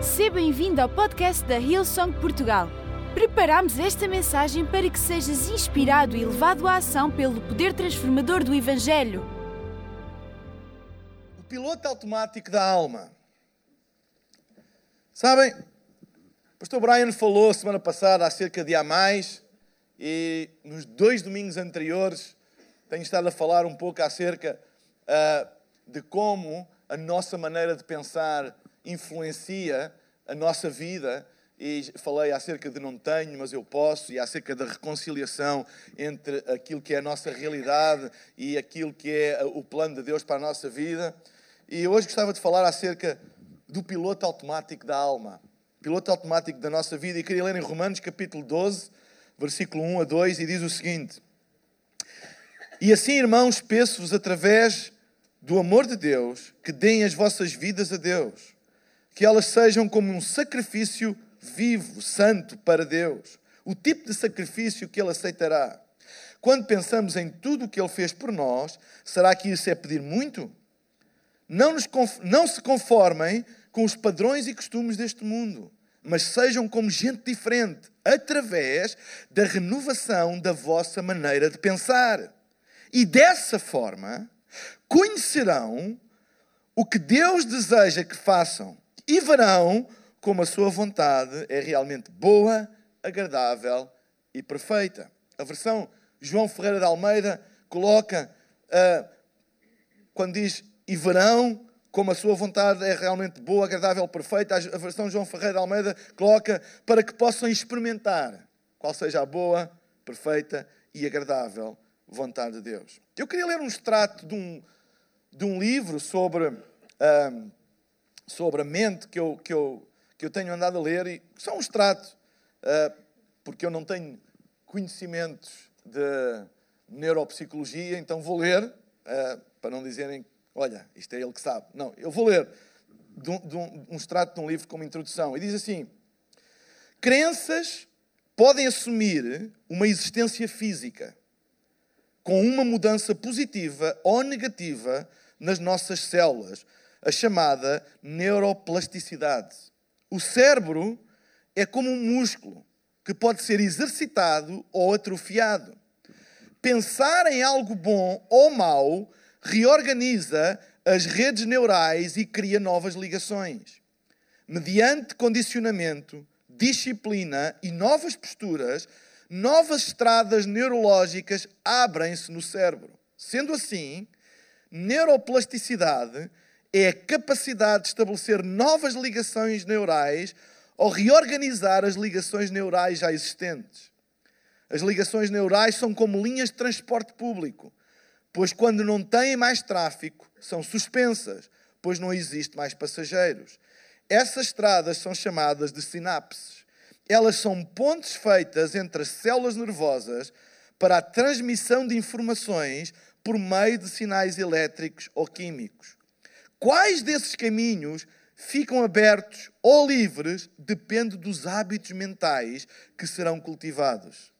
Seja bem-vindo ao podcast da Hillsong Portugal. Preparamos esta mensagem para que sejas inspirado e levado à ação pelo poder transformador do Evangelho. O piloto automático da alma. Sabem, o pastor Brian falou semana passada acerca de mais e nos dois domingos anteriores tenho estado a falar um pouco acerca uh, de como a nossa maneira de pensar influencia a nossa vida. E falei acerca de não tenho, mas eu posso, e acerca da reconciliação entre aquilo que é a nossa realidade e aquilo que é o plano de Deus para a nossa vida. E hoje gostava de falar acerca do piloto automático da alma, piloto automático da nossa vida, e queria ler em Romanos capítulo 12, versículo 1 a 2, e diz o seguinte: E assim, irmãos, peço-vos através do amor de Deus que deem as vossas vidas a Deus, que elas sejam como um sacrifício vivo, santo para Deus, o tipo de sacrifício que Ele aceitará. Quando pensamos em tudo o que Ele fez por nós, será que isso é pedir muito? Não, nos, não se conformem com os padrões e costumes deste mundo, mas sejam como gente diferente, através da renovação da vossa maneira de pensar. E dessa forma, conhecerão o que Deus deseja que façam e verão como a sua vontade é realmente boa, agradável e perfeita. A versão João Ferreira de Almeida coloca, uh, quando diz e verão como a sua vontade é realmente boa, agradável, perfeita, a versão João Ferreira de Almeida coloca para que possam experimentar qual seja a boa, perfeita e agradável vontade de Deus. Eu queria ler um extrato de um, de um livro sobre, um, sobre a mente que eu, que, eu, que eu tenho andado a ler, e só um extrato, uh, porque eu não tenho conhecimentos de neuropsicologia, então vou ler, uh, para não dizerem, olha, isto é ele que sabe. Não, eu vou ler de um, de um, um extrato de um livro como introdução, e diz assim: Crenças podem assumir uma existência física com uma mudança positiva ou negativa nas nossas células, a chamada neuroplasticidade. O cérebro é como um músculo que pode ser exercitado ou atrofiado. Pensar em algo bom ou mau reorganiza as redes neurais e cria novas ligações. Mediante condicionamento, disciplina e novas posturas, novas estradas neurológicas abrem-se no cérebro. Sendo assim, neuroplasticidade é a capacidade de estabelecer novas ligações neurais ou reorganizar as ligações neurais já existentes. As ligações neurais são como linhas de transporte público, pois quando não têm mais tráfego, são suspensas, pois não existe mais passageiros. Essas estradas são chamadas de sinapses elas são pontes feitas entre as células nervosas para a transmissão de informações por meio de sinais elétricos ou químicos. Quais desses caminhos ficam abertos ou livres depende dos hábitos mentais que serão cultivados.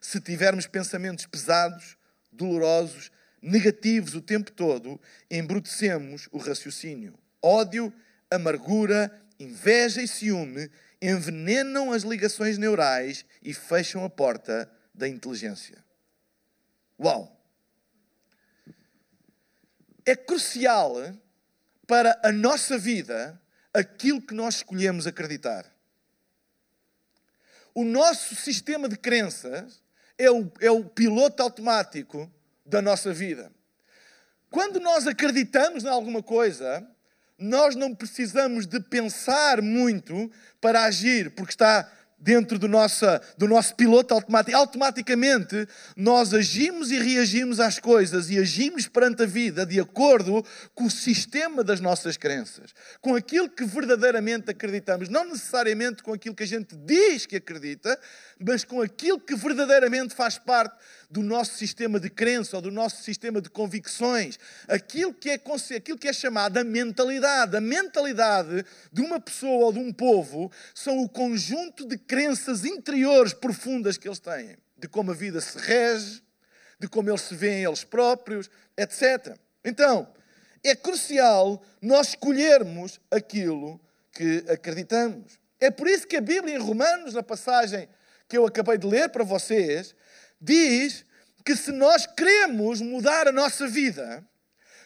Se tivermos pensamentos pesados, dolorosos, negativos o tempo todo, embrutecemos o raciocínio. Ódio, amargura, inveja e ciúme envenenam as ligações neurais e fecham a porta da inteligência. Uau! É crucial para a nossa vida aquilo que nós escolhemos acreditar. O nosso sistema de crenças é o, é o piloto automático da nossa vida. Quando nós acreditamos em alguma coisa, nós não precisamos de pensar muito para agir, porque está dentro do nosso, do nosso piloto automático. Automaticamente nós agimos e reagimos às coisas e agimos perante a vida de acordo com o sistema das nossas crenças, com aquilo que verdadeiramente acreditamos, não necessariamente com aquilo que a gente diz que acredita, mas com aquilo que verdadeiramente faz parte do nosso sistema de crença ou do nosso sistema de convicções, aquilo que é, aquilo que é mentalidade. A mentalidade de uma pessoa ou de um povo são o conjunto de crenças interiores profundas que eles têm, de como a vida se rege, de como eles se veem eles próprios, etc. Então, é crucial nós escolhermos aquilo que acreditamos. É por isso que a Bíblia, em Romanos, na passagem que eu acabei de ler para vocês, diz que se nós queremos mudar a nossa vida,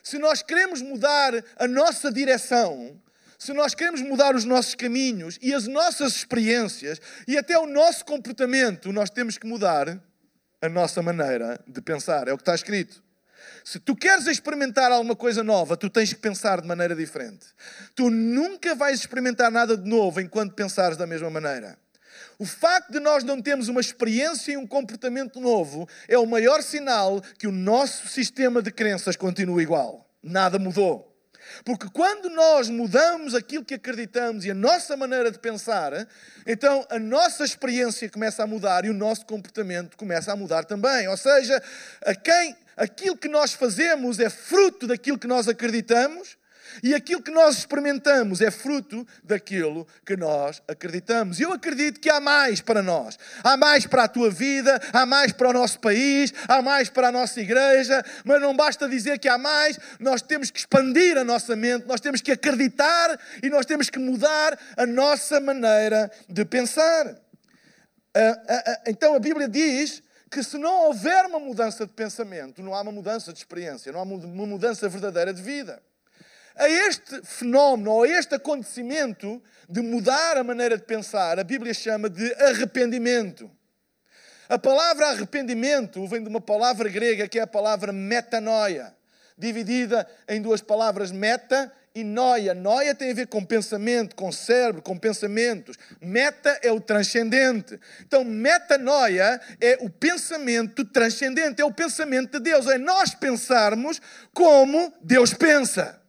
se nós queremos mudar a nossa direção, se nós queremos mudar os nossos caminhos e as nossas experiências e até o nosso comportamento, nós temos que mudar a nossa maneira de pensar. É o que está escrito. Se tu queres experimentar alguma coisa nova, tu tens que pensar de maneira diferente. Tu nunca vais experimentar nada de novo enquanto pensares da mesma maneira. O facto de nós não termos uma experiência e um comportamento novo é o maior sinal que o nosso sistema de crenças continua igual. Nada mudou. Porque quando nós mudamos aquilo que acreditamos e a nossa maneira de pensar, então a nossa experiência começa a mudar e o nosso comportamento começa a mudar também. Ou seja, a quem aquilo que nós fazemos é fruto daquilo que nós acreditamos e aquilo que nós experimentamos é fruto daquilo que nós acreditamos. E eu acredito que há mais para nós. Há mais para a tua vida, há mais para o nosso país, há mais para a nossa igreja. Mas não basta dizer que há mais, nós temos que expandir a nossa mente, nós temos que acreditar e nós temos que mudar a nossa maneira de pensar. Ah, ah, ah, então a Bíblia diz que se não houver uma mudança de pensamento, não há uma mudança de experiência, não há uma mudança verdadeira de vida a este fenómeno ou a este acontecimento de mudar a maneira de pensar, a Bíblia chama de arrependimento. A palavra arrependimento vem de uma palavra grega que é a palavra metanoia, dividida em duas palavras meta e noia. Noia tem a ver com pensamento, com cérebro, com pensamentos. Meta é o transcendente. Então, metanoia é o pensamento transcendente, é o pensamento de Deus, é nós pensarmos como Deus pensa.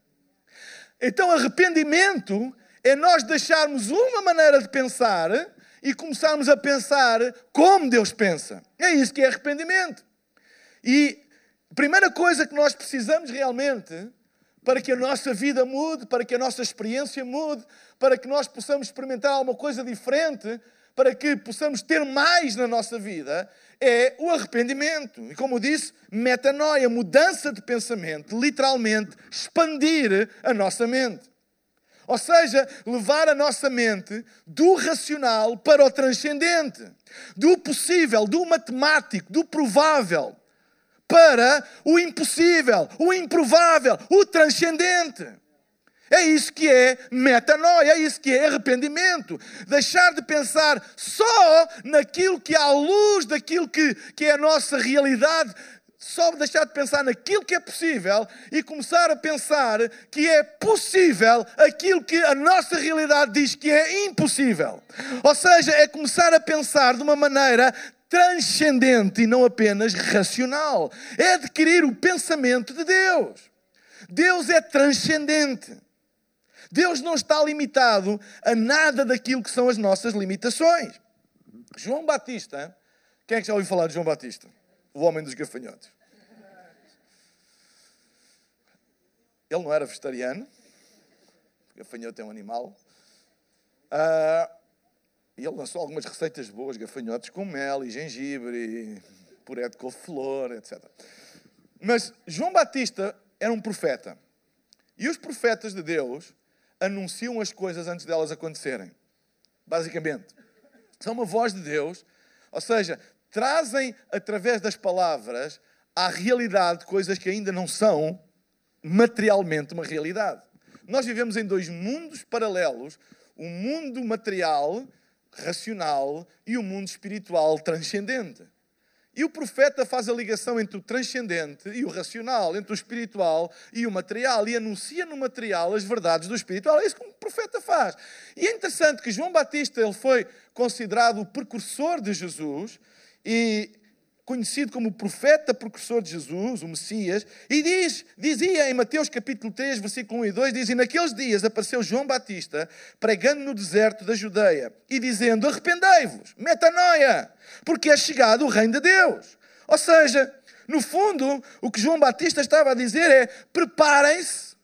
Então, arrependimento é nós deixarmos uma maneira de pensar e começarmos a pensar como Deus pensa. É isso que é arrependimento. E a primeira coisa que nós precisamos realmente para que a nossa vida mude, para que a nossa experiência mude, para que nós possamos experimentar alguma coisa diferente, para que possamos ter mais na nossa vida, é o arrependimento. E como eu disse, metanoia, mudança de pensamento, literalmente expandir a nossa mente. Ou seja, levar a nossa mente do racional para o transcendente, do possível, do matemático, do provável, para o impossível, o improvável, o transcendente. É isso que é metanoia, é isso que é arrependimento. Deixar de pensar só naquilo que à luz daquilo que, que é a nossa realidade, só deixar de pensar naquilo que é possível e começar a pensar que é possível aquilo que a nossa realidade diz que é impossível. Ou seja, é começar a pensar de uma maneira transcendente e não apenas racional. É adquirir o pensamento de Deus. Deus é transcendente. Deus não está limitado a nada daquilo que são as nossas limitações. João Batista, quem é que já ouviu falar de João Batista? O homem dos gafanhotos. Ele não era vegetariano, gafanhoto é um animal. Uh, e ele lançou algumas receitas boas, gafanhotos com mel e gengibre, e puré de couve-flor, etc. Mas João Batista era um profeta. E os profetas de Deus anunciam as coisas antes delas acontecerem. Basicamente. São uma voz de Deus, ou seja, trazem através das palavras à realidade coisas que ainda não são materialmente uma realidade. Nós vivemos em dois mundos paralelos: o mundo material, racional, e o mundo espiritual transcendente. E o profeta faz a ligação entre o transcendente e o racional, entre o espiritual e o material, e anuncia no material as verdades do espiritual. É isso que o profeta faz. E é interessante que João Batista ele foi considerado o precursor de Jesus, e conhecido como profeta precursor de Jesus, o Messias, e diz, dizia em Mateus capítulo 3, versículo 1 e 2, diz, e naqueles dias apareceu João Batista, pregando no deserto da Judeia, e dizendo, arrependei-vos, metanoia, porque é chegado o reino de Deus. Ou seja, no fundo, o que João Batista estava a dizer é, preparem-se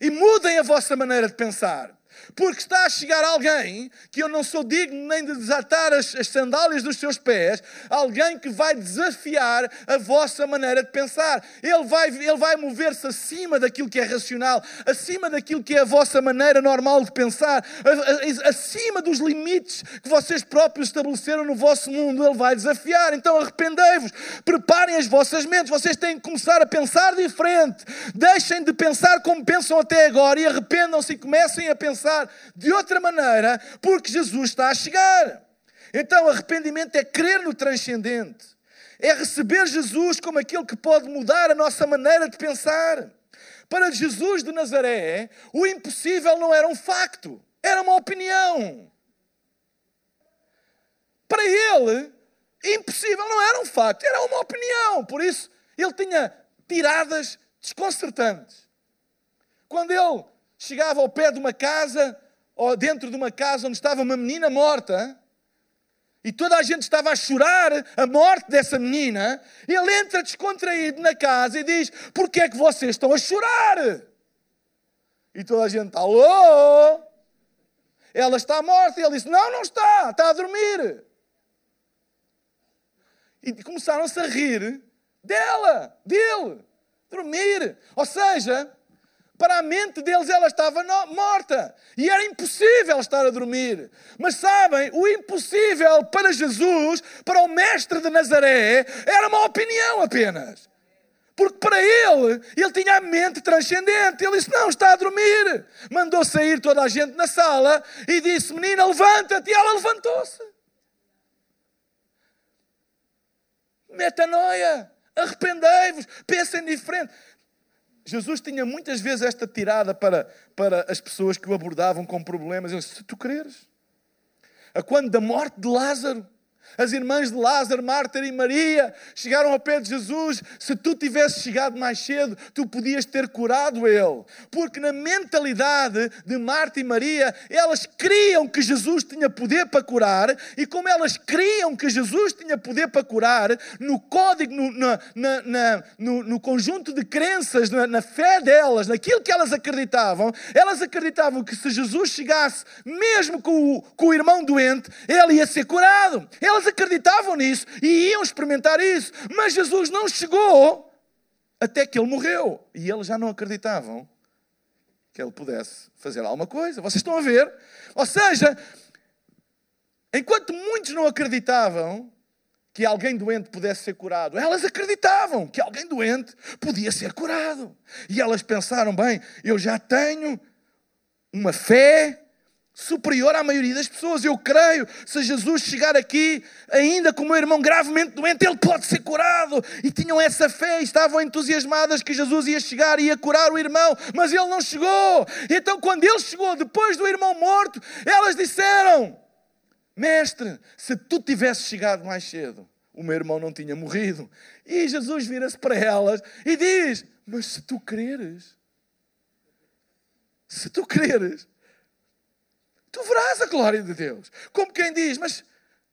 e mudem a vossa maneira de pensar. Porque está a chegar alguém que eu não sou digno nem de desatar as, as sandálias dos seus pés, alguém que vai desafiar a vossa maneira de pensar. Ele vai, ele vai mover-se acima daquilo que é racional, acima daquilo que é a vossa maneira normal de pensar, acima dos limites que vocês próprios estabeleceram no vosso mundo. Ele vai desafiar. Então arrependei-vos, preparem as vossas mentes. Vocês têm que começar a pensar diferente. Deixem de pensar como pensam até agora e arrependam-se e comecem a pensar de outra maneira, porque Jesus está a chegar. Então, arrependimento é crer no transcendente, é receber Jesus como aquele que pode mudar a nossa maneira de pensar. Para Jesus de Nazaré, o impossível não era um facto, era uma opinião. Para ele, impossível não era um facto, era uma opinião. Por isso, ele tinha tiradas desconcertantes. Quando ele chegava ao pé de uma casa, ou dentro de uma casa onde estava uma menina morta, e toda a gente estava a chorar a morte dessa menina, ele entra descontraído na casa e diz: Porquê é que vocês estão a chorar? E toda a gente, alô? Ela está morta. E ele disse: Não, não está, está a dormir. E começaram-se a rir dela, dele, dormir. Ou seja, para a mente deles ela estava morta e era impossível estar a dormir. Mas sabem, o impossível para Jesus, para o mestre de Nazaré, era uma opinião apenas. Porque para ele, ele tinha a mente transcendente. Ele disse: Não, está a dormir. Mandou sair toda a gente na sala e disse: Menina, levanta-te. E ela levantou-se. Metanoia, arrependei-vos, pensem diferente. Jesus tinha muitas vezes esta tirada para, para as pessoas que o abordavam com problemas. Ele disse, se tu creres. A quando da morte de Lázaro, as irmãs de Lázaro, Marta e Maria, chegaram ao pé de Jesus. Se tu tivesses chegado mais cedo, tu podias ter curado ele. Porque na mentalidade de Marta e Maria, elas criam que Jesus tinha poder para curar, e como elas criam que Jesus tinha poder para curar, no código, no, na, na, no, no conjunto de crenças, na, na fé delas, naquilo que elas acreditavam, elas acreditavam que se Jesus chegasse, mesmo com o, com o irmão doente, ele ia ser curado. Elas acreditavam nisso e iam experimentar isso, mas Jesus não chegou até que ele morreu. E eles já não acreditavam que ele pudesse fazer alguma coisa. Vocês estão a ver? Ou seja, enquanto muitos não acreditavam que alguém doente pudesse ser curado, elas acreditavam que alguém doente podia ser curado. E elas pensaram: bem, eu já tenho uma fé superior à maioria das pessoas. Eu creio, se Jesus chegar aqui, ainda com o meu irmão gravemente doente, ele pode ser curado. E tinham essa fé, estavam entusiasmadas que Jesus ia chegar e ia curar o irmão, mas ele não chegou. Então, quando ele chegou, depois do irmão morto, elas disseram: Mestre, se tu tivesses chegado mais cedo, o meu irmão não tinha morrido. E Jesus vira-se para elas e diz: Mas se tu creres, se tu creres, tu verás a glória de Deus. Como quem diz, mas,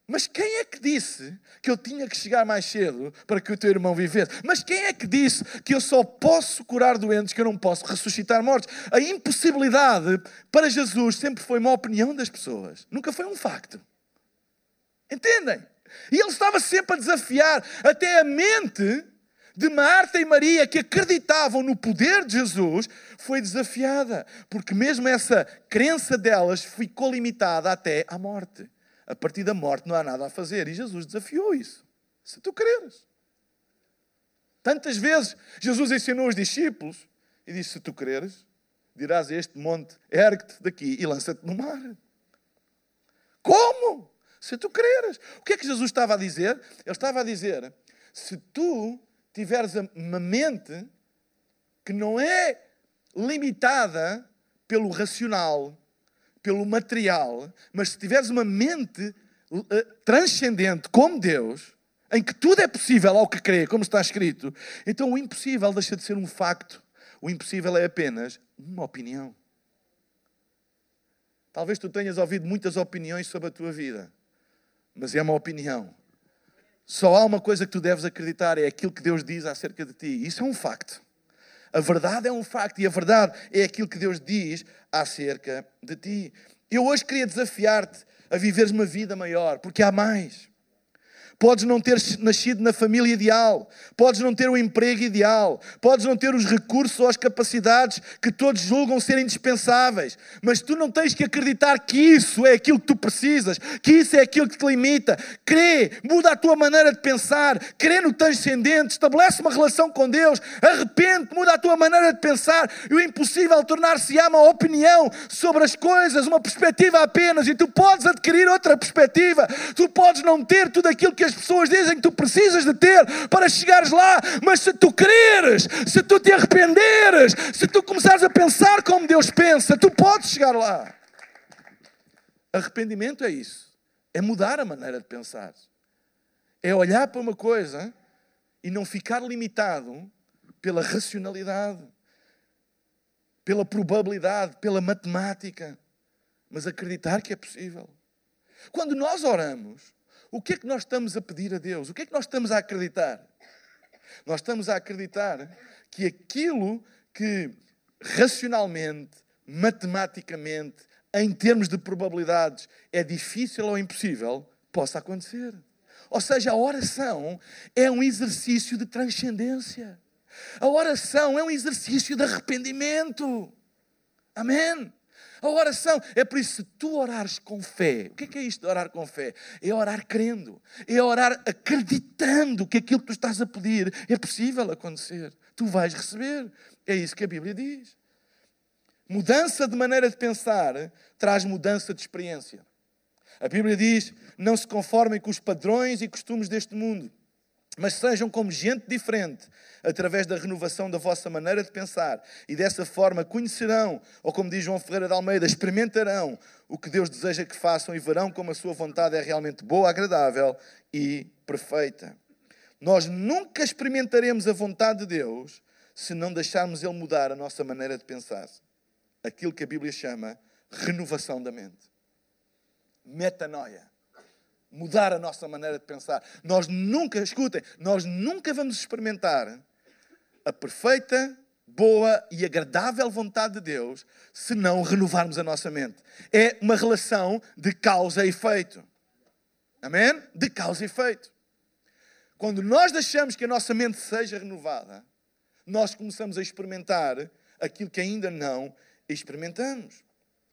mas quem é que disse que eu tinha que chegar mais cedo para que o teu irmão vivesse? Mas quem é que disse que eu só posso curar doentes, que eu não posso ressuscitar mortos? A impossibilidade para Jesus sempre foi uma opinião das pessoas, nunca foi um facto. Entendem? E ele estava sempre a desafiar até a mente de Marta e Maria que acreditavam no poder de Jesus foi desafiada, porque mesmo essa crença delas ficou limitada até à morte. A partir da morte não há nada a fazer e Jesus desafiou isso. Se tu creres. Tantas vezes Jesus ensinou os discípulos e disse: Se tu creres, dirás a este monte: ergue-te daqui e lança-te no mar. Como? Se tu creres. O que é que Jesus estava a dizer? Ele estava a dizer: se tu tiveres uma mente que não é limitada pelo racional, pelo material, mas se tiveres uma mente uh, transcendente como Deus, em que tudo é possível ao que crê, como está escrito, então o impossível deixa de ser um facto. O impossível é apenas uma opinião. Talvez tu tenhas ouvido muitas opiniões sobre a tua vida, mas é uma opinião. Só há uma coisa que tu deves acreditar, é aquilo que Deus diz acerca de ti. Isso é um facto. A verdade é um facto e a verdade é aquilo que Deus diz acerca de ti. Eu hoje queria desafiar-te a viveres uma vida maior, porque há mais. Podes não ter nascido na família ideal, podes não ter o emprego ideal, podes não ter os recursos ou as capacidades que todos julgam ser indispensáveis, mas tu não tens que acreditar que isso é aquilo que tu precisas, que isso é aquilo que te limita. Crê, muda a tua maneira de pensar, crê no transcendente, estabelece uma relação com Deus, arrepende, muda a tua maneira de pensar. E o impossível tornar-se-á uma opinião sobre as coisas, uma perspectiva apenas, e tu podes adquirir outra perspectiva, tu podes não ter tudo aquilo que as as pessoas dizem que tu precisas de ter para chegares lá, mas se tu creres, se tu te arrependeres, se tu começares a pensar como Deus pensa, tu podes chegar lá. Arrependimento é isso, é mudar a maneira de pensar, é olhar para uma coisa e não ficar limitado pela racionalidade, pela probabilidade, pela matemática, mas acreditar que é possível. Quando nós oramos, o que é que nós estamos a pedir a Deus? O que é que nós estamos a acreditar? Nós estamos a acreditar que aquilo que racionalmente, matematicamente, em termos de probabilidades, é difícil ou impossível, possa acontecer. Ou seja, a oração é um exercício de transcendência. A oração é um exercício de arrependimento. Amém? A oração é por isso, se tu orares com fé, o que é, que é isto de orar com fé? É orar crendo, é orar acreditando que aquilo que tu estás a pedir é possível acontecer. Tu vais receber. É isso que a Bíblia diz. Mudança de maneira de pensar traz mudança de experiência. A Bíblia diz: não se conformem com os padrões e costumes deste mundo mas sejam como gente diferente, através da renovação da vossa maneira de pensar, e dessa forma conhecerão, ou como diz João Ferreira de Almeida, experimentarão o que Deus deseja que façam e verão como a sua vontade é realmente boa, agradável e perfeita. Nós nunca experimentaremos a vontade de Deus se não deixarmos Ele mudar a nossa maneira de pensar. Aquilo que a Bíblia chama renovação da mente. Metanoia mudar a nossa maneira de pensar. Nós nunca, escutem, nós nunca vamos experimentar a perfeita, boa e agradável vontade de Deus se não renovarmos a nossa mente. É uma relação de causa e efeito. Amém? De causa e efeito. Quando nós deixamos que a nossa mente seja renovada, nós começamos a experimentar aquilo que ainda não experimentamos.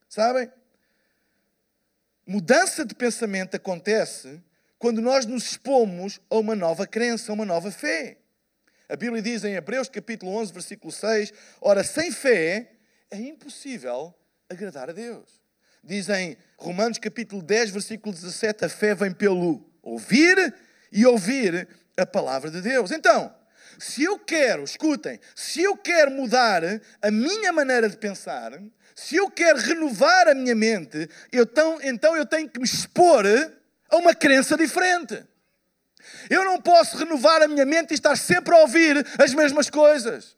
Sabem? Mudança de pensamento acontece quando nós nos expomos a uma nova crença, a uma nova fé. A Bíblia diz em Hebreus capítulo 11, versículo 6, ora, sem fé é impossível agradar a Deus. Diz em Romanos capítulo 10, versículo 17, a fé vem pelo ouvir e ouvir a palavra de Deus. Então, se eu quero, escutem, se eu quero mudar a minha maneira de pensar, se eu quero renovar a minha mente, eu tão, então eu tenho que me expor a uma crença diferente. Eu não posso renovar a minha mente e estar sempre a ouvir as mesmas coisas.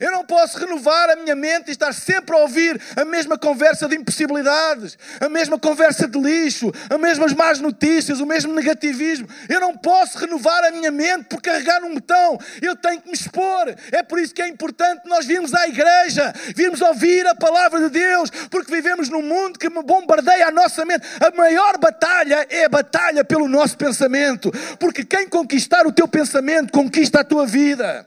Eu não posso renovar a minha mente e estar sempre a ouvir a mesma conversa de impossibilidades, a mesma conversa de lixo, as mesmas más notícias, o mesmo negativismo. Eu não posso renovar a minha mente por carregar num botão. Eu tenho que me expor. É por isso que é importante nós virmos à igreja, virmos ouvir a palavra de Deus, porque vivemos num mundo que bombardeia a nossa mente. A maior batalha é a batalha pelo nosso pensamento, porque quem conquistar o teu pensamento conquista a tua vida.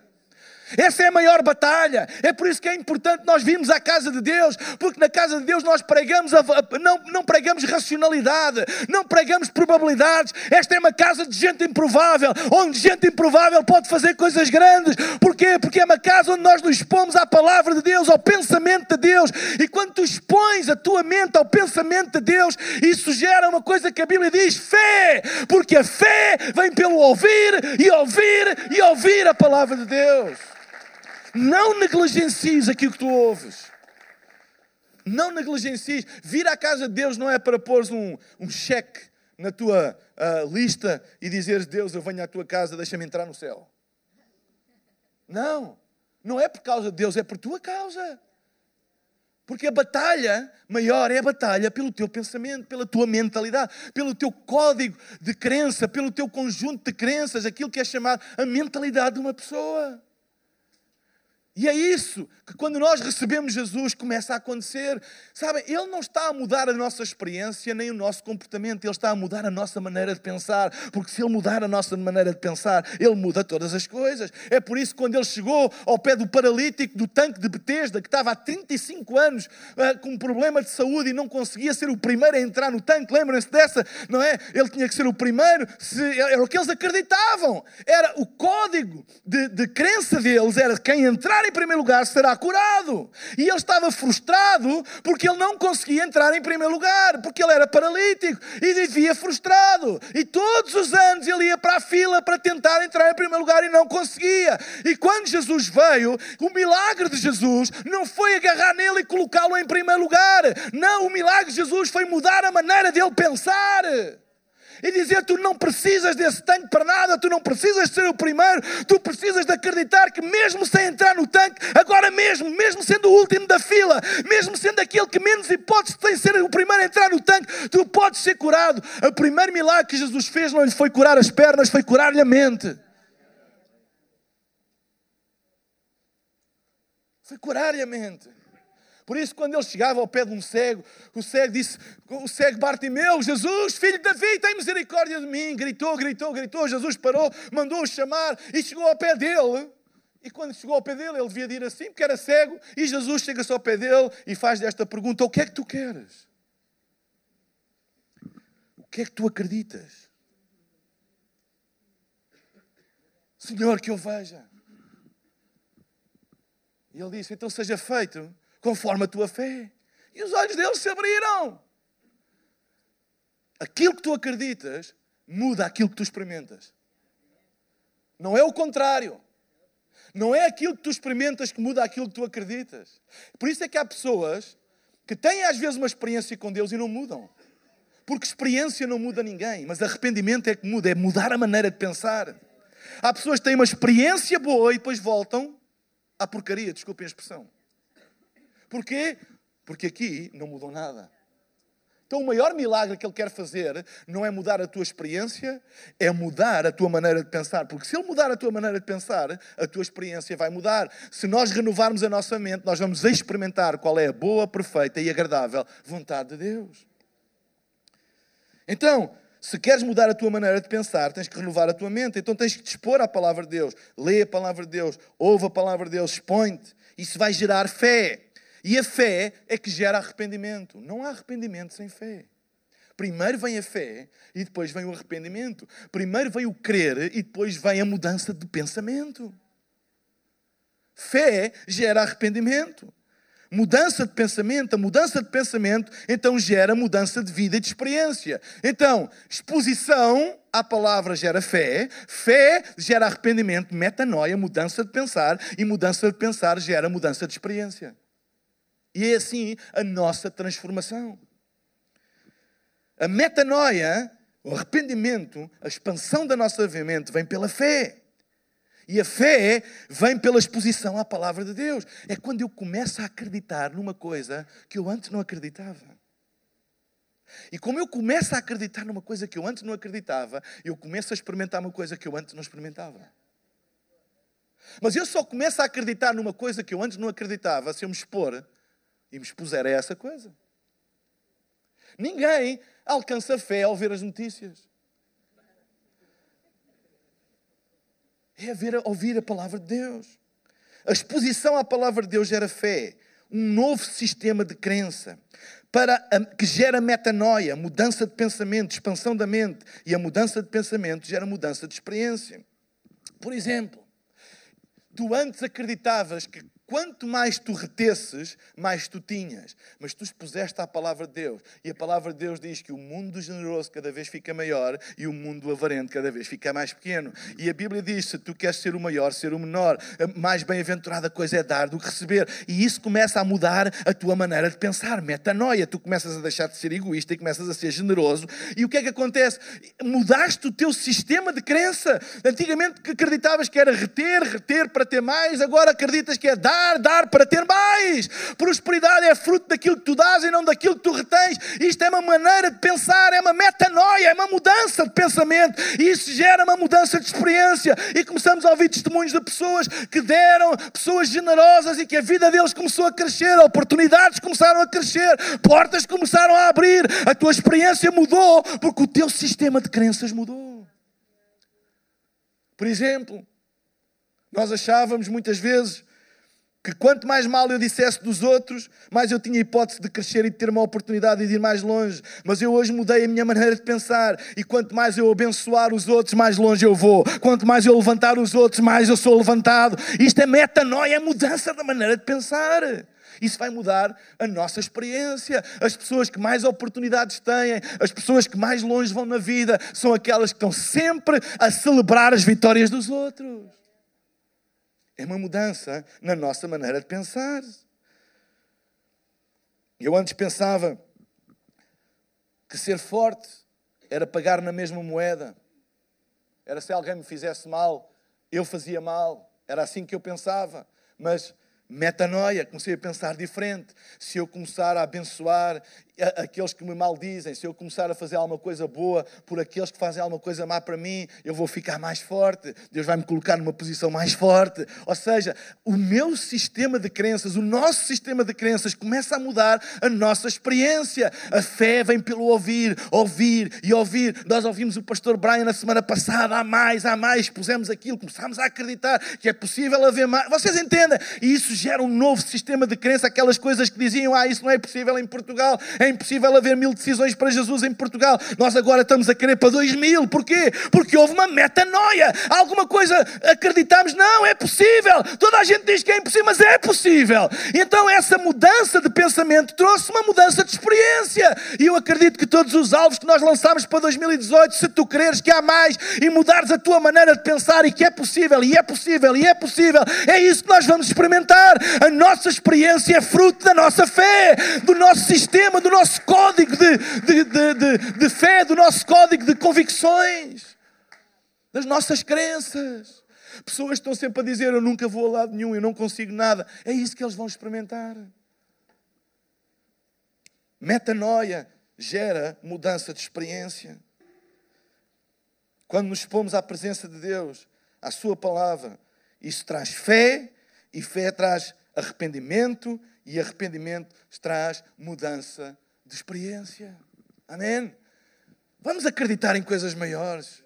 Essa é a maior batalha. É por isso que é importante nós virmos à casa de Deus, porque na casa de Deus nós pregamos a, não, não pregamos racionalidade, não pregamos probabilidades. Esta é uma casa de gente improvável, onde gente improvável pode fazer coisas grandes. Porquê? Porque é uma casa onde nós nos expomos à palavra de Deus, ao pensamento de Deus. E quando tu expões a tua mente ao pensamento de Deus, isso gera uma coisa que a Bíblia diz: fé, porque a fé vem pelo ouvir e ouvir e ouvir a palavra de Deus. Não negligencies aquilo que tu ouves. Não negligencies. Vir à casa de Deus não é para pôr um, um cheque na tua uh, lista e dizeres: Deus, eu venho à tua casa, deixa-me entrar no céu. Não. Não é por causa de Deus, é por tua causa. Porque a batalha maior é a batalha pelo teu pensamento, pela tua mentalidade, pelo teu código de crença, pelo teu conjunto de crenças, aquilo que é chamado a mentalidade de uma pessoa. E é isso que quando nós recebemos Jesus começa a acontecer. Sabem, Ele não está a mudar a nossa experiência nem o nosso comportamento, Ele está a mudar a nossa maneira de pensar. Porque se Ele mudar a nossa maneira de pensar, Ele muda todas as coisas. É por isso que quando Ele chegou ao pé do paralítico do tanque de Betesda, que estava há 35 anos uh, com um problema de saúde e não conseguia ser o primeiro a entrar no tanque, lembram-se dessa, não é? Ele tinha que ser o primeiro, se, era o que eles acreditavam. Era o código de, de crença deles, era quem entrar em primeiro lugar será curado. E ele estava frustrado porque ele não conseguia entrar em primeiro lugar, porque ele era paralítico e vivia frustrado. E todos os anos ele ia para a fila para tentar entrar em primeiro lugar e não conseguia. E quando Jesus veio, o milagre de Jesus não foi agarrar nele e colocá-lo em primeiro lugar. Não, o milagre de Jesus foi mudar a maneira dele pensar e dizer: Tu não precisas desse tanque para nada, tu não precisas de ser o primeiro, tu precisas de acreditar que, mesmo sem entrar no tanque, agora mesmo, mesmo sendo o último da fila, mesmo sendo aquele que menos hipótese tem de ser o primeiro a entrar no tanque, tu podes ser curado. O primeiro milagre que Jesus fez não lhe foi curar as pernas, foi curar-lhe a mente. Foi curar-lhe a mente. Por isso, quando ele chegava ao pé de um cego, o cego disse: O cego Bartimeu, Jesus, filho de Davi, tem misericórdia de mim. Gritou, gritou, gritou. Jesus parou, mandou-o chamar e chegou ao pé dele. E quando chegou ao pé dele, ele devia ir assim, porque era cego. E Jesus chega-se ao pé dele e faz desta pergunta: O que é que tu queres? O que é que tu acreditas? Senhor, que eu veja. E ele disse: Então seja feito conforme a tua fé. E os olhos deles se abriram. Aquilo que tu acreditas muda aquilo que tu experimentas. Não é o contrário. Não é aquilo que tu experimentas que muda aquilo que tu acreditas. Por isso é que há pessoas que têm às vezes uma experiência com Deus e não mudam. Porque experiência não muda ninguém, mas arrependimento é que muda, é mudar a maneira de pensar. Há pessoas que têm uma experiência boa e depois voltam à porcaria, desculpem a expressão. Porquê? Porque aqui não mudou nada. Então, o maior milagre que Ele quer fazer não é mudar a tua experiência, é mudar a tua maneira de pensar. Porque se Ele mudar a tua maneira de pensar, a tua experiência vai mudar. Se nós renovarmos a nossa mente, nós vamos experimentar qual é a boa, perfeita e agradável vontade de Deus. Então, se queres mudar a tua maneira de pensar, tens que renovar a tua mente. Então tens que dispor à palavra de Deus. Lê a palavra de Deus, ouve a palavra de Deus, expõe-te. Isso vai gerar fé. E a fé é que gera arrependimento. Não há arrependimento sem fé. Primeiro vem a fé e depois vem o arrependimento. Primeiro vem o crer e depois vem a mudança de pensamento. Fé gera arrependimento. Mudança de pensamento, a mudança de pensamento então gera mudança de vida e de experiência. Então, exposição à palavra gera fé, fé gera arrependimento, metanoia, mudança de pensar, e mudança de pensar gera mudança de experiência. E é assim a nossa transformação. A metanoia, o arrependimento, a expansão da nossa mente vem pela fé. E a fé vem pela exposição à palavra de Deus. É quando eu começo a acreditar numa coisa que eu antes não acreditava. E como eu começo a acreditar numa coisa que eu antes não acreditava, eu começo a experimentar uma coisa que eu antes não experimentava. Mas eu só começo a acreditar numa coisa que eu antes não acreditava se eu me expor e me expuser a essa coisa. Ninguém alcança fé ao ver as notícias. É ver, ouvir a palavra de Deus. A exposição à palavra de Deus gera fé, um novo sistema de crença para a, que gera metanoia, mudança de pensamento, expansão da mente, e a mudança de pensamento gera mudança de experiência. Por exemplo, tu antes acreditavas que Quanto mais tu retesses, mais tu tinhas. Mas tu expuseste à palavra de Deus. E a palavra de Deus diz que o mundo generoso cada vez fica maior e o mundo avarento cada vez fica mais pequeno. E a Bíblia diz: se tu queres ser o maior, ser o menor, mais bem-aventurada coisa é dar do que receber. E isso começa a mudar a tua maneira de pensar. Metanoia. Tu começas a deixar de ser egoísta e começas a ser generoso. E o que é que acontece? Mudaste o teu sistema de crença. Antigamente acreditavas que era reter, reter para ter mais, agora acreditas que é dar dar, dar para ter mais. Prosperidade é fruto daquilo que tu dás e não daquilo que tu retens. Isto é uma maneira de pensar, é uma metanoia, é uma mudança de pensamento. E isso gera uma mudança de experiência. E começamos a ouvir testemunhos de pessoas que deram, pessoas generosas e que a vida deles começou a crescer, oportunidades começaram a crescer, portas começaram a abrir. A tua experiência mudou porque o teu sistema de crenças mudou. Por exemplo, nós achávamos muitas vezes que quanto mais mal eu dissesse dos outros, mais eu tinha hipótese de crescer e de ter uma oportunidade de ir mais longe. Mas eu hoje mudei a minha maneira de pensar e quanto mais eu abençoar os outros, mais longe eu vou. Quanto mais eu levantar os outros, mais eu sou levantado. Isto é metanoia, é mudança da maneira de pensar. Isso vai mudar a nossa experiência. As pessoas que mais oportunidades têm, as pessoas que mais longe vão na vida, são aquelas que estão sempre a celebrar as vitórias dos outros. É uma mudança na nossa maneira de pensar. Eu antes pensava que ser forte era pagar na mesma moeda. Era se alguém me fizesse mal, eu fazia mal. Era assim que eu pensava. Mas metanoia, comecei a pensar diferente. Se eu começar a abençoar aqueles que me maldizem, se eu começar a fazer alguma coisa boa por aqueles que fazem alguma coisa má para mim, eu vou ficar mais forte. Deus vai me colocar numa posição mais forte. Ou seja, o meu sistema de crenças, o nosso sistema de crenças começa a mudar a nossa experiência. A fé vem pelo ouvir, ouvir e ouvir. Nós ouvimos o pastor Brian na semana passada, há mais, há mais, pusemos aquilo, começámos a acreditar que é possível haver mais. Vocês entendem? E isso gera um novo sistema de crença, aquelas coisas que diziam, ah, isso não é possível em Portugal, em impossível haver mil decisões para Jesus em Portugal. Nós agora estamos a querer para dois mil. Porquê? Porque houve uma metanoia. Alguma coisa acreditamos, não, é possível. Toda a gente diz que é impossível, mas é possível. Então essa mudança de pensamento trouxe uma mudança de experiência. E eu acredito que todos os alvos que nós lançámos para 2018, se tu creres que há mais e mudares a tua maneira de pensar e que é possível, e é possível, e é possível, é isso que nós vamos experimentar. A nossa experiência é fruto da nossa fé, do nosso sistema, do nosso nosso código de, de, de, de, fé, do nosso código de convicções, das nossas crenças. Pessoas estão sempre a dizer: Eu nunca vou a lado nenhum, eu não consigo nada. É isso que eles vão experimentar. Metanoia gera mudança de experiência. Quando nos expomos à presença de Deus, à Sua palavra, isso traz fé e fé traz arrependimento e arrependimento traz mudança de experiência. Amém? Vamos acreditar em coisas maiores.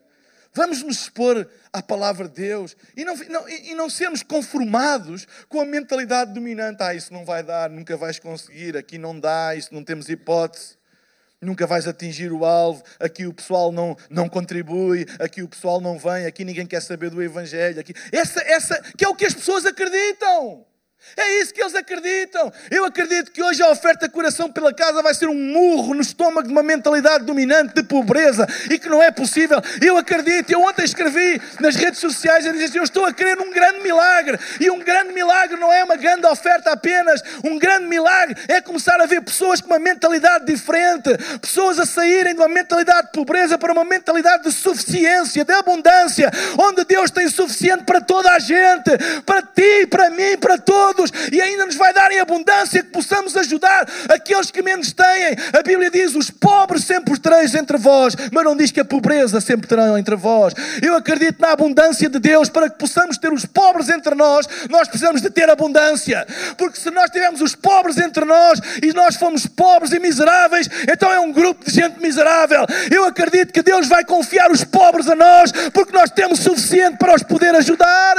Vamos nos expor à palavra de Deus e não, não, e não sermos conformados com a mentalidade dominante. Ah, isso não vai dar, nunca vais conseguir, aqui não dá, isso não temos hipótese. Nunca vais atingir o alvo, aqui o pessoal não, não contribui, aqui o pessoal não vem, aqui ninguém quer saber do Evangelho. Aqui. Essa, essa que é o que as pessoas acreditam. É isso que eles acreditam. Eu acredito que hoje a oferta coração pela casa vai ser um murro no estômago de uma mentalidade dominante de pobreza e que não é possível. Eu acredito. Eu ontem escrevi nas redes sociais a dizer assim, eu estou a querer um grande milagre. E um grande milagre não é uma grande oferta apenas. Um grande milagre é começar a ver pessoas com uma mentalidade diferente. Pessoas a saírem de uma mentalidade de pobreza para uma mentalidade de suficiência, de abundância, onde Deus tem suficiente para toda a gente, para ti, para mim, para todos todos e ainda nos vai dar em abundância que possamos ajudar aqueles que menos têm. A Bíblia diz: os pobres sempre os tereis entre vós, mas não diz que a pobreza sempre terão entre vós. Eu acredito na abundância de Deus para que possamos ter os pobres entre nós, nós precisamos de ter abundância, porque se nós tivermos os pobres entre nós e nós fomos pobres e miseráveis, então é um grupo de gente miserável. Eu acredito que Deus vai confiar os pobres a nós, porque nós temos suficiente para os poder ajudar.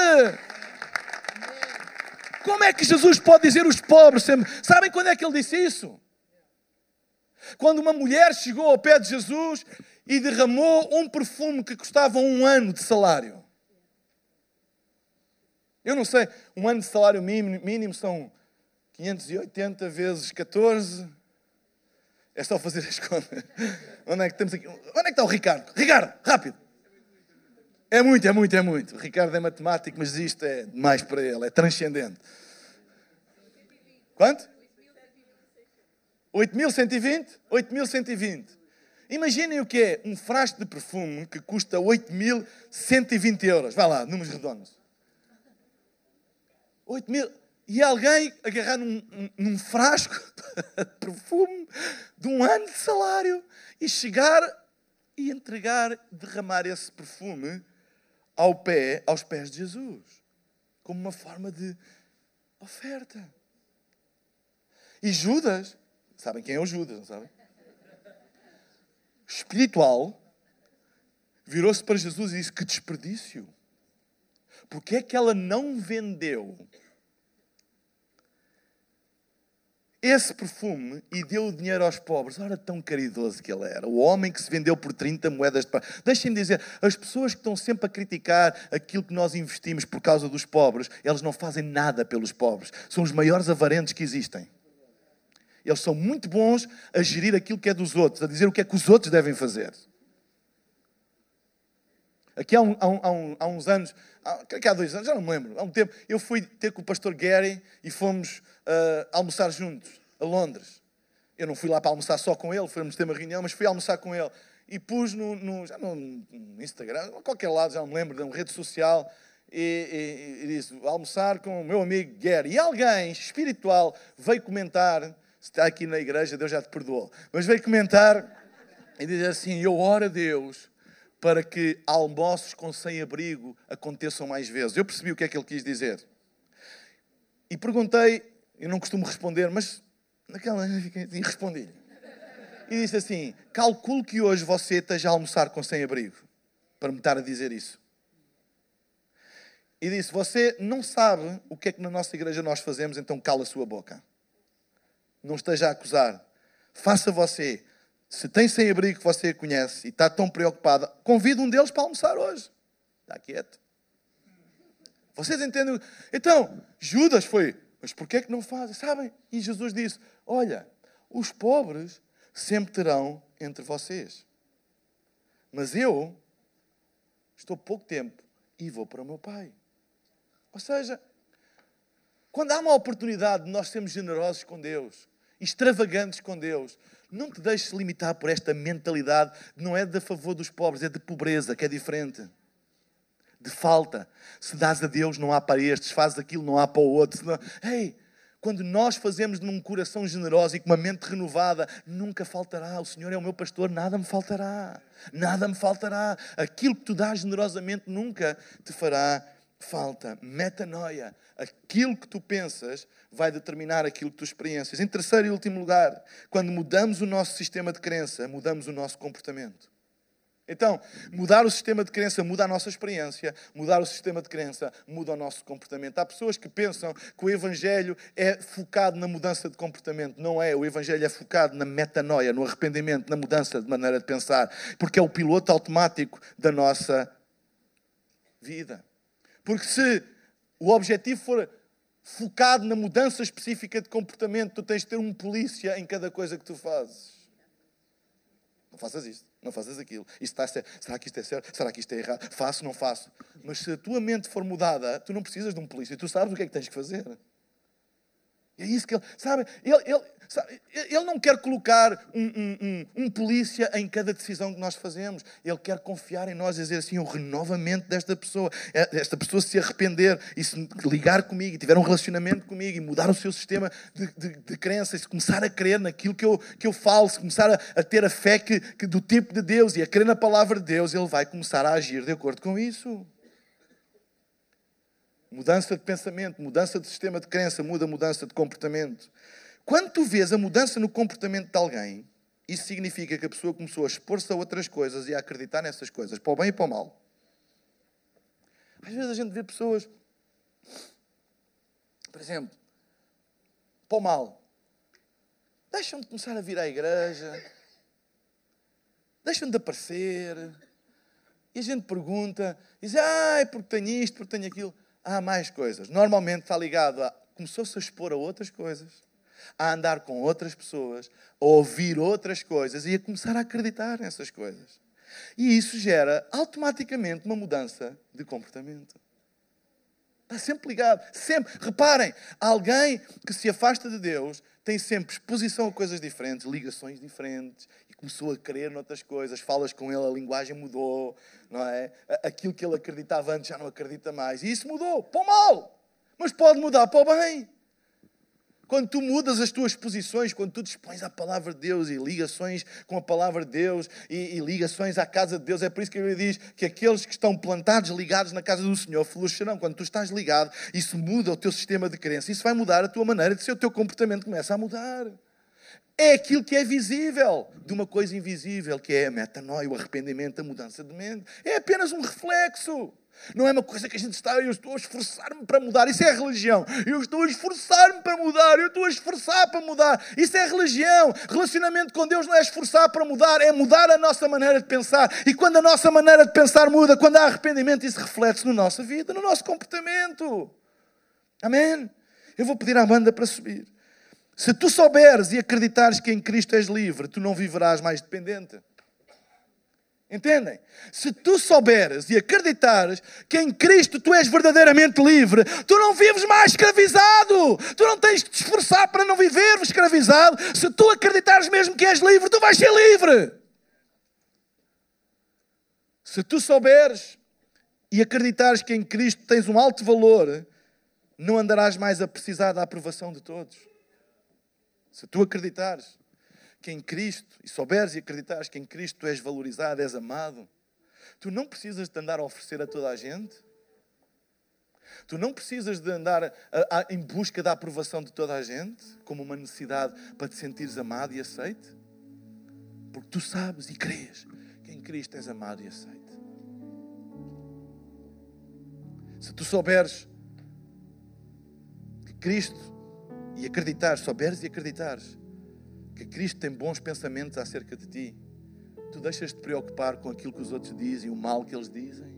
Como é que Jesus pode dizer os pobres sempre? Sabem quando é que ele disse isso? Quando uma mulher chegou ao pé de Jesus e derramou um perfume que custava um ano de salário. Eu não sei, um ano de salário mínimo, mínimo são 580 vezes 14. É só fazer as contas. Onde é que estamos aqui? Onde é que está o Ricardo? Ricardo, rápido. É muito, é muito, é muito. O Ricardo é matemático, mas isto é demais para ele, é transcendente. Quanto? 8.120? 8.120. Imaginem o que é um frasco de perfume que custa 8.120 euros. Vai lá, números redondos. 8 mil. E alguém agarrar num, num frasco de perfume de um ano de salário e chegar e entregar, derramar esse perfume ao pé, aos pés de Jesus, como uma forma de oferta. E Judas, sabem quem é o Judas, não sabem? Espiritual, virou-se para Jesus e disse: Que desperdício! Porque é que ela não vendeu esse perfume e deu o dinheiro aos pobres. Ora, tão caridoso que ele era. O homem que se vendeu por 30 moedas de prata. Deixem-me dizer, as pessoas que estão sempre a criticar aquilo que nós investimos por causa dos pobres, eles não fazem nada pelos pobres. São os maiores avarentes que existem. Eles são muito bons a gerir aquilo que é dos outros, a dizer o que é que os outros devem fazer. Aqui há, um, há, um, há uns anos, há, há dois anos, já não me lembro, há um tempo, eu fui ter com o pastor Gary e fomos uh, almoçar juntos a Londres. Eu não fui lá para almoçar só com ele, fomos ter uma reunião, mas fui almoçar com ele. E pus no, no já no, Instagram, a qualquer lado, já não me lembro, de uma rede social, e, e, e disse, almoçar com o meu amigo Gary. E alguém espiritual veio comentar, se está aqui na igreja, Deus já te perdoou, mas veio comentar e dizer assim, eu oro a Deus para que almoços com sem-abrigo aconteçam mais vezes. Eu percebi o que é que ele quis dizer. E perguntei, eu não costumo responder, mas naquela. E respondi-lhe. E disse assim: calculo que hoje você esteja a almoçar com sem-abrigo, para me estar a dizer isso. E disse: Você não sabe o que é que na nossa igreja nós fazemos, então cala a sua boca. Não esteja a acusar. Faça você se tem sem-abrigo que você conhece e está tão preocupada, convida um deles para almoçar hoje. Está quieto. Vocês entendem? Então, Judas foi, mas porquê é que não fazem? Sabem? E Jesus disse: Olha, os pobres sempre terão entre vocês. Mas eu estou pouco tempo e vou para o meu Pai. Ou seja, quando há uma oportunidade de nós sermos generosos com Deus, extravagantes com Deus, não te deixes limitar por esta mentalidade, não é de favor dos pobres, é de pobreza, que é diferente. De falta. Se dás a Deus, não há para estes, fazes aquilo, não há para o outro. Ei, quando nós fazemos num coração generoso e com uma mente renovada, nunca faltará. O Senhor é o meu pastor, nada me faltará. Nada me faltará. Aquilo que tu dás generosamente nunca te fará falta. Metanoia. Aquilo que tu pensas vai determinar aquilo que tu experiencias. Em terceiro e último lugar, quando mudamos o nosso sistema de crença, mudamos o nosso comportamento. Então, mudar o sistema de crença muda a nossa experiência, mudar o sistema de crença muda o nosso comportamento. Há pessoas que pensam que o Evangelho é focado na mudança de comportamento. Não é. O Evangelho é focado na metanoia, no arrependimento, na mudança de maneira de pensar, porque é o piloto automático da nossa vida. Porque se o objetivo for focado na mudança específica de comportamento, tu tens de ter um polícia em cada coisa que tu fazes. Não faças isto, não faças aquilo. Isto está certo. Será que isto é certo? Será que isto é errado? Faço, não faço. Mas se a tua mente for mudada, tu não precisas de um polícia, tu sabes o que é que tens que fazer. É isso que ele, sabe, ele, ele, ele não quer colocar um, um, um, um, polícia em cada decisão que nós fazemos. Ele quer confiar em nós e dizer assim: o renovamento desta pessoa. É, esta pessoa se arrepender e se ligar comigo e tiver um relacionamento comigo e mudar o seu sistema de, de, de crença, e se começar a crer naquilo que eu, que eu falo, se começar a, a ter a fé que, que, do tipo de Deus e a crer na palavra de Deus, ele vai começar a agir de acordo com isso. Mudança de pensamento, mudança de sistema de crença, muda mudança de comportamento. Quando tu vês a mudança no comportamento de alguém, isso significa que a pessoa começou a expor-se a outras coisas e a acreditar nessas coisas, para o bem e para o mal. Às vezes a gente vê pessoas, por exemplo, para o mal, deixam de começar a vir à igreja, deixam de aparecer, e a gente pergunta, diz, ai, porque tenho isto, porque tenho aquilo. Há mais coisas. Normalmente está ligado a. Começou-se a expor a outras coisas a andar com outras pessoas, a ouvir outras coisas e a começar a acreditar nessas coisas. E isso gera automaticamente uma mudança de comportamento. Está sempre ligado, sempre. Reparem, alguém que se afasta de Deus tem sempre exposição a coisas diferentes, ligações diferentes, e começou a crer noutras coisas. Falas com ele, a linguagem mudou, não é? Aquilo que ele acreditava antes já não acredita mais. E isso mudou para o mal, mas pode mudar para o bem. Quando tu mudas as tuas posições, quando tu dispões à palavra de Deus e ligações com a palavra de Deus e, e ligações à casa de Deus, é por isso que ele diz que aqueles que estão plantados, ligados na casa do Senhor, florescerão. Quando tu estás ligado, isso muda o teu sistema de crença, isso vai mudar a tua maneira de ser, o teu comportamento começa a mudar. É aquilo que é visível de uma coisa invisível, que é a metanoia, o arrependimento, a mudança de mente. É apenas um reflexo. Não é uma coisa que a gente está, eu estou a esforçar-me para mudar. Isso é religião. Eu estou a esforçar-me para mudar. Eu estou a esforçar para mudar. Isso é religião. Relacionamento com Deus não é esforçar para mudar, é mudar a nossa maneira de pensar. E quando a nossa maneira de pensar muda, quando há arrependimento, isso reflete-se na nossa vida, no nosso comportamento. Amém? Eu vou pedir à banda para subir. Se tu souberes e acreditares que em Cristo és livre, tu não viverás mais dependente. Entendem? Se tu souberes e acreditares que em Cristo tu és verdadeiramente livre, tu não vives mais escravizado. Tu não tens de te esforçar para não viver escravizado. Se tu acreditares mesmo que és livre, tu vais ser livre. Se tu souberes e acreditares que em Cristo tens um alto valor, não andarás mais a precisar da aprovação de todos. Se tu acreditares que em Cristo, e souberes e acreditares que em Cristo és valorizado, és amado, tu não precisas de andar a oferecer a toda a gente. Tu não precisas de andar a, a, em busca da aprovação de toda a gente, como uma necessidade para te sentires amado e aceite. Porque tu sabes e crês que em Cristo és amado e aceite. Se tu souberes que Cristo e acreditar, souberes e acreditares que Cristo tem bons pensamentos acerca de ti, tu deixas de te preocupar com aquilo que os outros dizem, o mal que eles dizem.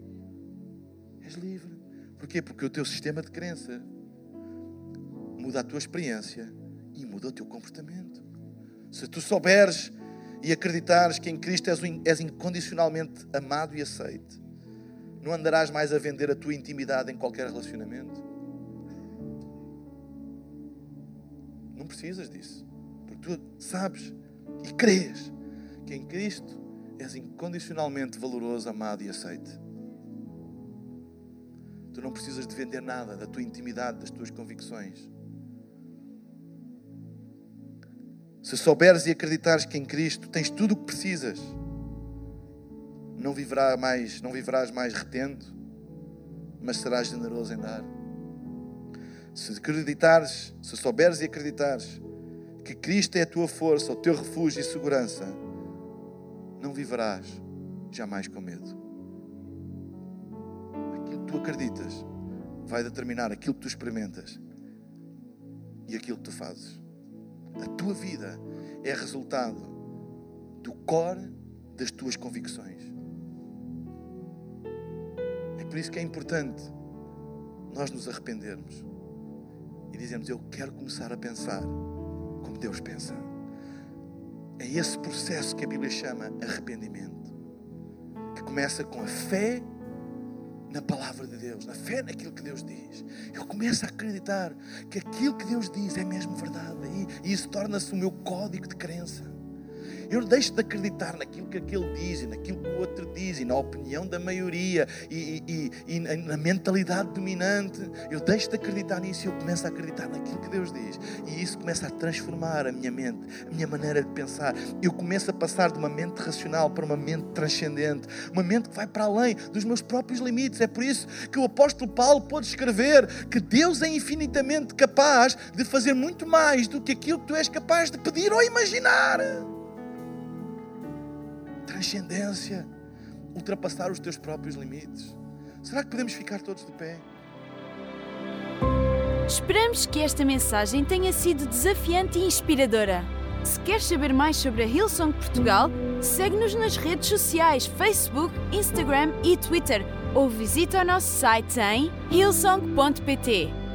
És livre. Porquê? Porque o teu sistema de crença muda a tua experiência e muda o teu comportamento. Se tu souberes e acreditares que em Cristo és, incondicionalmente amado e aceite, não andarás mais a vender a tua intimidade em qualquer relacionamento. Não precisas disso. Tu sabes e crês que em Cristo és incondicionalmente valoroso, amado e aceite. Tu não precisas de vender nada da tua intimidade, das tuas convicções. Se souberes e acreditares que em Cristo tens tudo o que precisas, não viverás mais, não viverás mais retendo, mas serás generoso em dar. Se acreditares, se souberes e acreditares que Cristo é a tua força, o teu refúgio e segurança, não viverás jamais com medo. Aquilo que tu acreditas vai determinar aquilo que tu experimentas e aquilo que tu fazes. A tua vida é resultado do core das tuas convicções. É por isso que é importante nós nos arrependermos e dizemos: Eu quero começar a pensar como Deus pensa. É esse processo que a Bíblia chama arrependimento, que começa com a fé na palavra de Deus, na fé naquilo que Deus diz. Eu começo a acreditar que aquilo que Deus diz é mesmo verdade e isso torna-se o meu código de crença. Eu deixo de acreditar naquilo que aquele diz e naquilo que o outro diz e na opinião da maioria e, e, e, e na mentalidade dominante. Eu deixo de acreditar nisso e eu começo a acreditar naquilo que Deus diz. E isso começa a transformar a minha mente, a minha maneira de pensar. Eu começo a passar de uma mente racional para uma mente transcendente, uma mente que vai para além dos meus próprios limites. É por isso que o apóstolo Paulo pode escrever que Deus é infinitamente capaz de fazer muito mais do que aquilo que tu és capaz de pedir ou imaginar transcendência, ultrapassar os teus próprios limites. Será que podemos ficar todos de pé? Esperamos que esta mensagem tenha sido desafiante e inspiradora. Se queres saber mais sobre a Hillsong Portugal, segue-nos nas redes sociais Facebook, Instagram e Twitter ou visita o nosso site em hillsong.pt.